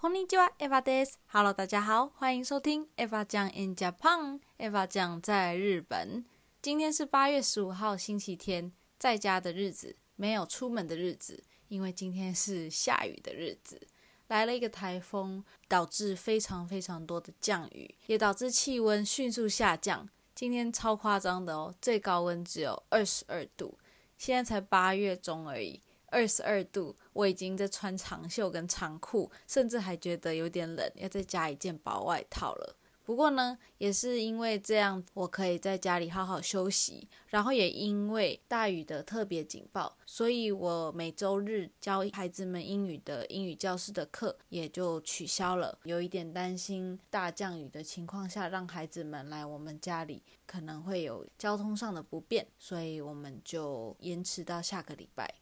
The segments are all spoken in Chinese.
こんにちは，Eva です。Hello，大家好，欢迎收听 Eva 酱 in Japan。Eva 酱在日本。今天是八月十五号，星期天，在家的日子，没有出门的日子，因为今天是下雨的日子。来了一个台风，导致非常非常多的降雨，也导致气温迅速下降。今天超夸张的哦，最高温只有二十二度，现在才八月中而已。 二十二度，我已经在穿长袖跟长裤，甚至还觉得有点冷，要再加一件薄外套了。不过呢，也是因为这样，我可以在家里好好休息。然后也因为大雨的特别警报，所以我每周日教孩子们英语的英语教室的课也就取消了。有一点担心大降雨的情况下，让孩子们来我们家里可能会有交通上的不便，所以我们就延迟到下个礼拜。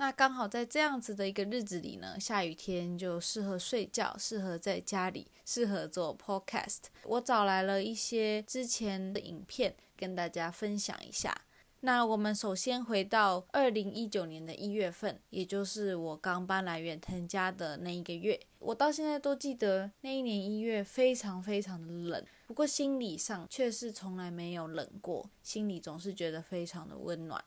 那刚好在这样子的一个日子里呢，下雨天就适合睡觉，适合在家里，适合做 podcast。我找来了一些之前的影片跟大家分享一下。那我们首先回到二零一九年的一月份，也就是我刚搬来远藤家的那一个月，我到现在都记得那一年一月非常非常的冷，不过心理上却是从来没有冷过，心里总是觉得非常的温暖。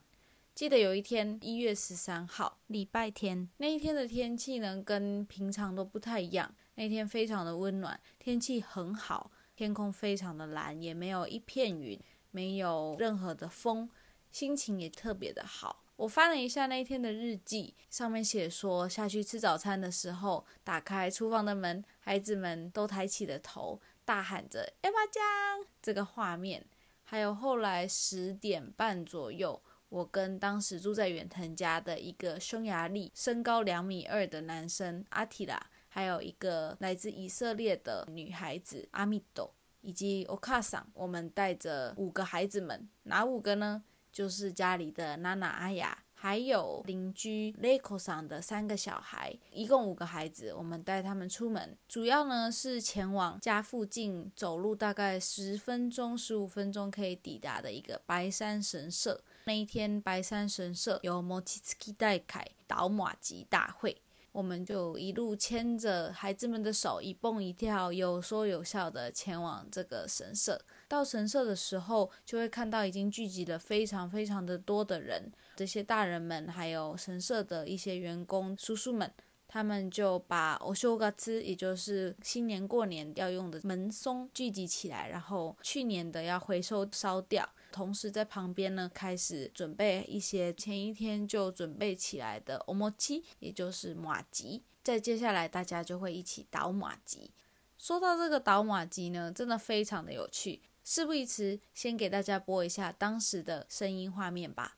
记得有一天，一月十三号，礼拜天，那一天的天气呢，跟平常都不太一样。那天非常的温暖，天气很好，天空非常的蓝，也没有一片云，没有任何的风，心情也特别的好。我翻了一下那一天的日记，上面写说，下去吃早餐的时候，打开厨房的门，孩子们都抬起了头，大喊着“艾巴酱”这个画面。还有后来十点半左右。我跟当时住在远藤家的一个匈牙利、身高两米二的男生阿提拉，还有一个来自以色列的女孩子阿米朵，以及欧卡桑，我们带着五个孩子们，哪五个呢？就是家里的娜娜、阿雅，还有邻居雷克桑的三个小孩，一共五个孩子。我们带他们出门，主要呢是前往家附近走路大概十分钟、十五分钟可以抵达的一个白山神社。那一天，白山神社有摩奇斯基代凯倒马吉大会，我们就一路牵着孩子们的手，一蹦一跳，有说有笑的前往这个神社。到神社的时候，就会看到已经聚集了非常非常的多的人，这些大人们，还有神社的一些员工叔叔们，他们就把欧修嘎兹，也就是新年过年要用的门松聚集起来，然后去年的要回收烧掉。同时在旁边呢，开始准备一些前一天就准备起来的欧摩奇，也就是马吉。在接下来，大家就会一起倒马吉。说到这个倒马吉呢，真的非常的有趣。事不宜迟，先给大家播一下当时的声音画面吧。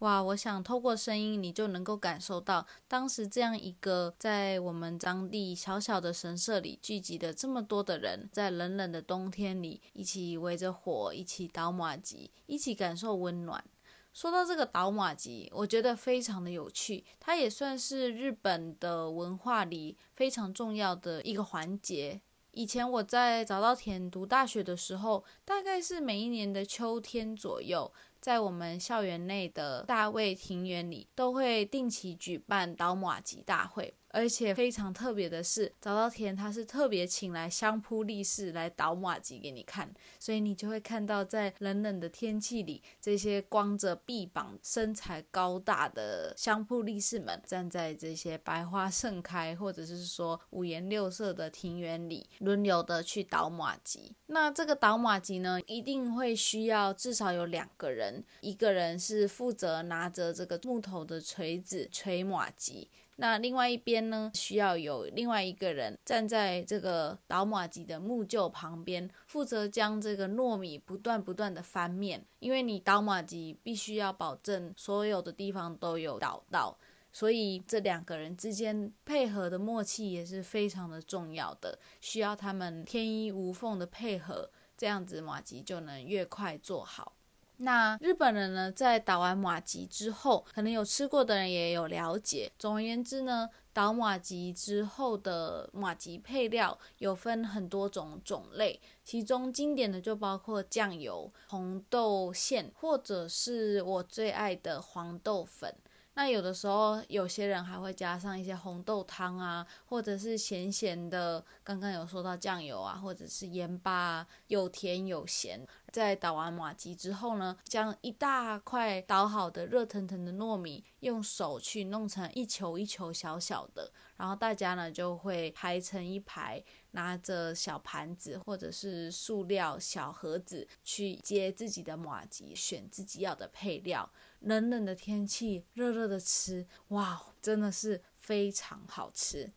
哇，我想透过声音，你就能够感受到当时这样一个在我们当地小小的神社里聚集的这么多的人，在冷冷的冬天里一起围着火，一起倒马吉，一起感受温暖。说到这个倒马吉，我觉得非常的有趣，它也算是日本的文化里非常重要的一个环节。以前我在早稻田读大学的时候，大概是每一年的秋天左右。在我们校园内的大卫庭园里，都会定期举办倒马吉大会。而且非常特别的是，早稻田他是特别请来相扑力士来倒马吉给你看，所以你就会看到在冷冷的天气里，这些光着臂膀、身材高大的相扑力士们站在这些百花盛开或者是说五颜六色的庭园里，轮流的去倒马吉。那这个倒马吉呢，一定会需要至少有两个人，一个人是负责拿着这个木头的锤子锤马吉。那另外一边呢，需要有另外一个人站在这个倒马吉的木臼旁边，负责将这个糯米不断不断的翻面，因为你倒马吉必须要保证所有的地方都有倒到，所以这两个人之间配合的默契也是非常的重要的，需要他们天衣无缝的配合，这样子马吉就能越快做好。那日本人呢，在打完马吉之后，可能有吃过的人也有了解。总而言之呢，打马吉之后的马吉配料有分很多种种类，其中经典的就包括酱油、红豆馅，或者是我最爱的黄豆粉。那有的时候，有些人还会加上一些红豆汤啊，或者是咸咸的。刚刚有说到酱油啊，或者是盐巴，有甜有咸。在捣完马吉之后呢，将一大块捣好的热腾腾的糯米，用手去弄成一球一球小小的，然后大家呢就会排成一排，拿着小盘子或者是塑料小盒子去接自己的马吉，选自己要的配料。冷冷的天气，热热的吃，哇，真的是非常好吃。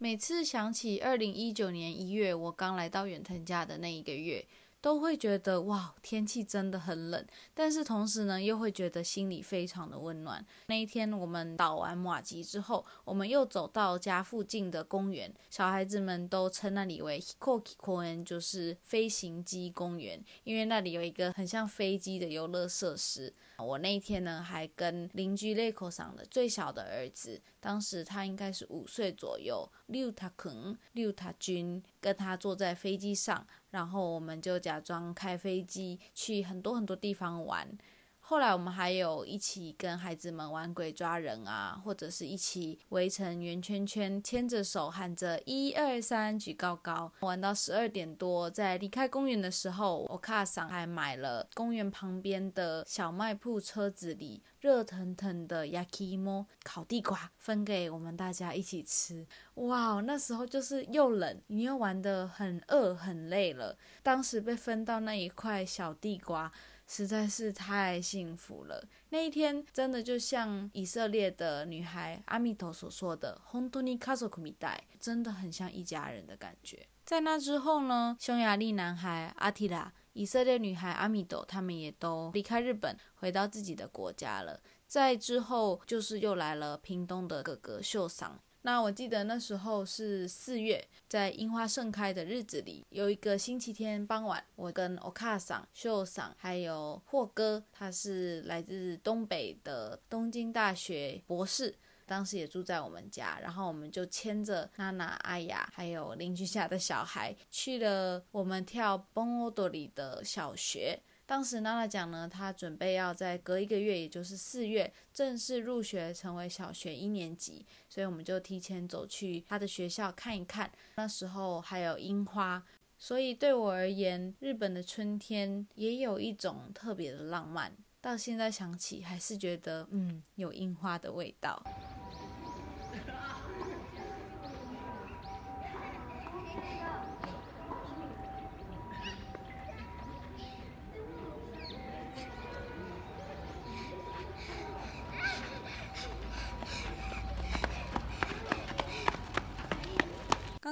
每次想起二零一九年一月，我刚来到远藤家的那一个月。都会觉得哇，天气真的很冷，但是同时呢，又会觉得心里非常的温暖。那一天我们倒完马吉之后，我们又走到家附近的公园，小孩子们都称那里为 Hikoki 公园，就是飞行机公园，因为那里有一个很像飞机的游乐设施。我那一天呢，还跟邻居 Leko 上的最小的儿子，当时他应该是五岁左右，六他肯六他君，跟他坐在飞机上。然后我们就假装开飞机去很多很多地方玩。后来我们还有一起跟孩子们玩鬼抓人啊，或者是一起围成圆圈圈，牵着手喊着一二三举高高，玩到十二点多。在离开公园的时候，我卡桑还买了公园旁边的小卖铺车子里热腾腾的 yakimo 烤地瓜，分给我们大家一起吃。哇，那时候就是又冷，你又玩得很饿很累了，当时被分到那一块小地瓜。实在是太幸福了。那一天真的就像以色列的女孩阿米头所说的 h o n t o n i kazoku m i 真的很像一家人的感觉。在那之后呢，匈牙利男孩阿提拉、以色列女孩阿米朵，他们也都离开日本，回到自己的国家了。在之后，就是又来了屏东的哥哥秀桑。那我记得那时候是四月，在樱花盛开的日子里，有一个星期天傍晚，我跟欧卡桑、秀桑还有霍哥，他是来自东北的东京大学博士，当时也住在我们家，然后我们就牵着娜娜、阿雅还有邻居家的小孩，去了我们跳蹦欧多里的小学。当时娜娜讲呢，她准备要在隔一个月，也就是四月正式入学，成为小学一年级，所以我们就提前走去她的学校看一看。那时候还有樱花，所以对我而言，日本的春天也有一种特别的浪漫。到现在想起，还是觉得嗯，有樱花的味道。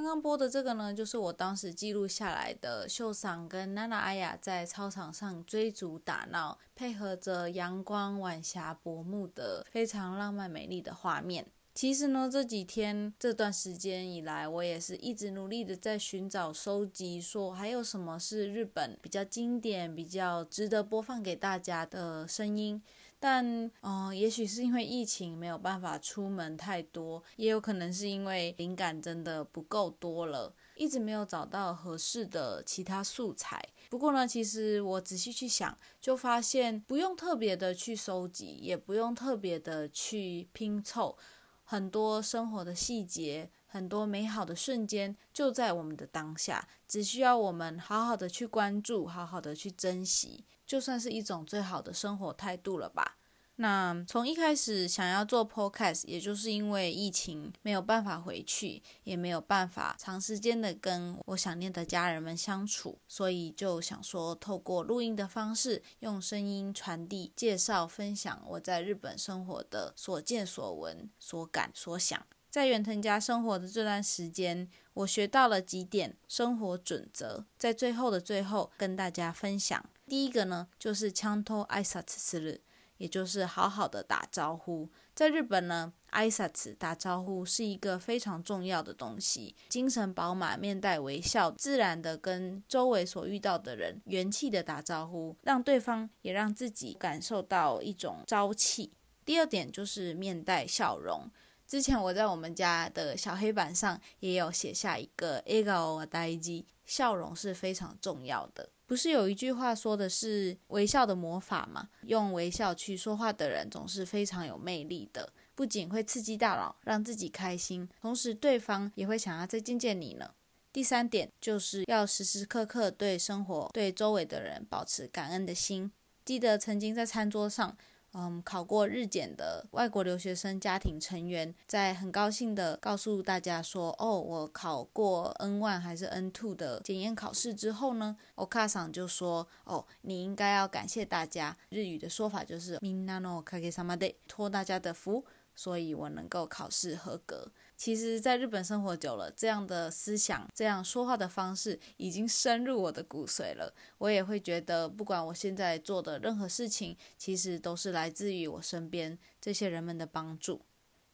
刚播的这个呢，就是我当时记录下来的秀桑跟娜娜阿雅在操场上追逐打闹，配合着阳光晚霞薄暮的非常浪漫美丽的画面。其实呢，这几天这段时间以来，我也是一直努力的在寻找、收集，说还有什么是日本比较经典、比较值得播放给大家的声音。但，嗯，也许是因为疫情没有办法出门太多，也有可能是因为灵感真的不够多了，一直没有找到合适的其他素材。不过呢，其实我仔细去想，就发现不用特别的去收集，也不用特别的去拼凑，很多生活的细节，很多美好的瞬间就在我们的当下，只需要我们好好的去关注，好好的去珍惜。就算是一种最好的生活态度了吧。那从一开始想要做 podcast，也就是因为疫情没有办法回去，也没有办法长时间的跟我想念的家人们相处，所以就想说透过录音的方式，用声音传递、介绍、分享我在日本生活的所见所闻、所感所想。在远藤家生活的这段时间，我学到了几点生活准则，在最后的最后跟大家分享。第一个呢，就是枪托挨萨斯日，也就是好好的打招呼。在日本呢，挨拶打招呼是一个非常重要的东西。精神饱满、面带微笑、自然的跟周围所遇到的人元气的打招呼，让对方也让自己感受到一种朝气。第二点就是面带笑容。之前我在我们家的小黑板上也有写下一个 ego d 机，笑容是非常重要的。不是有一句话说的是微笑的魔法吗？用微笑去说话的人总是非常有魅力的，不仅会刺激大脑，让自己开心，同时对方也会想要再见见你呢。第三点就是要时时刻刻对生活、对周围的人保持感恩的心。记得曾经在餐桌上。嗯，考过日检的外国留学生家庭成员，在很高兴的告诉大家说：“哦，我考过 N one 还是 N two 的检验考试之后呢，我卡桑就说：哦，你应该要感谢大家。日语的说法就是みんなのおかげさまで，托大家的福，所以我能够考试合格。” 其实，在日本生活久了，这样的思想、这样说话的方式已经深入我的骨髓了。我也会觉得，不管我现在做的任何事情，其实都是来自于我身边这些人们的帮助。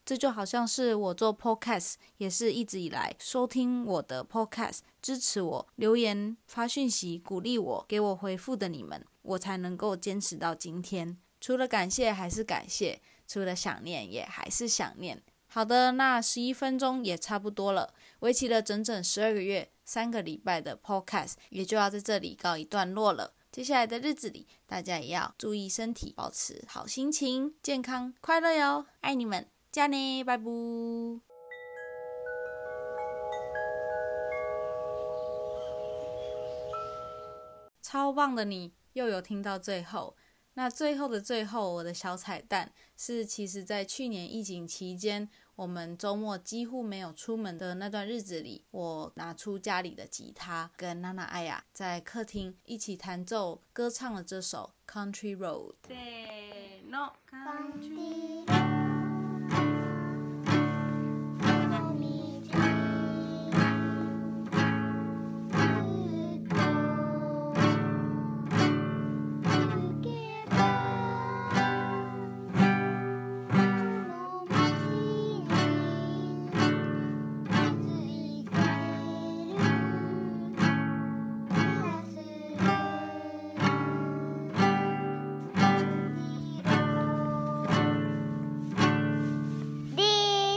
这就好像是我做 podcast，也是一直以来收听我的 podcast、支持我、留言发讯息、鼓励我、给我回复的你们，我才能够坚持到今天。除了感谢还是感谢，除了想念也还是想念。好的，那十一分钟也差不多了，为期了整整十二个月、三个礼拜的 Podcast 也就要在这里告一段落了。接下来的日子里，大家也要注意身体，保持好心情、健康、快乐哟！爱你们，加呢，拜拜。超棒的，你又有听到最后。那最后的最后，我的小彩蛋是，其实在去年疫情期间。我们周末几乎没有出门的那段日子里，我拿出家里的吉他，跟娜娜、艾雅在客厅一起弹奏、歌唱了这首《Country Road》。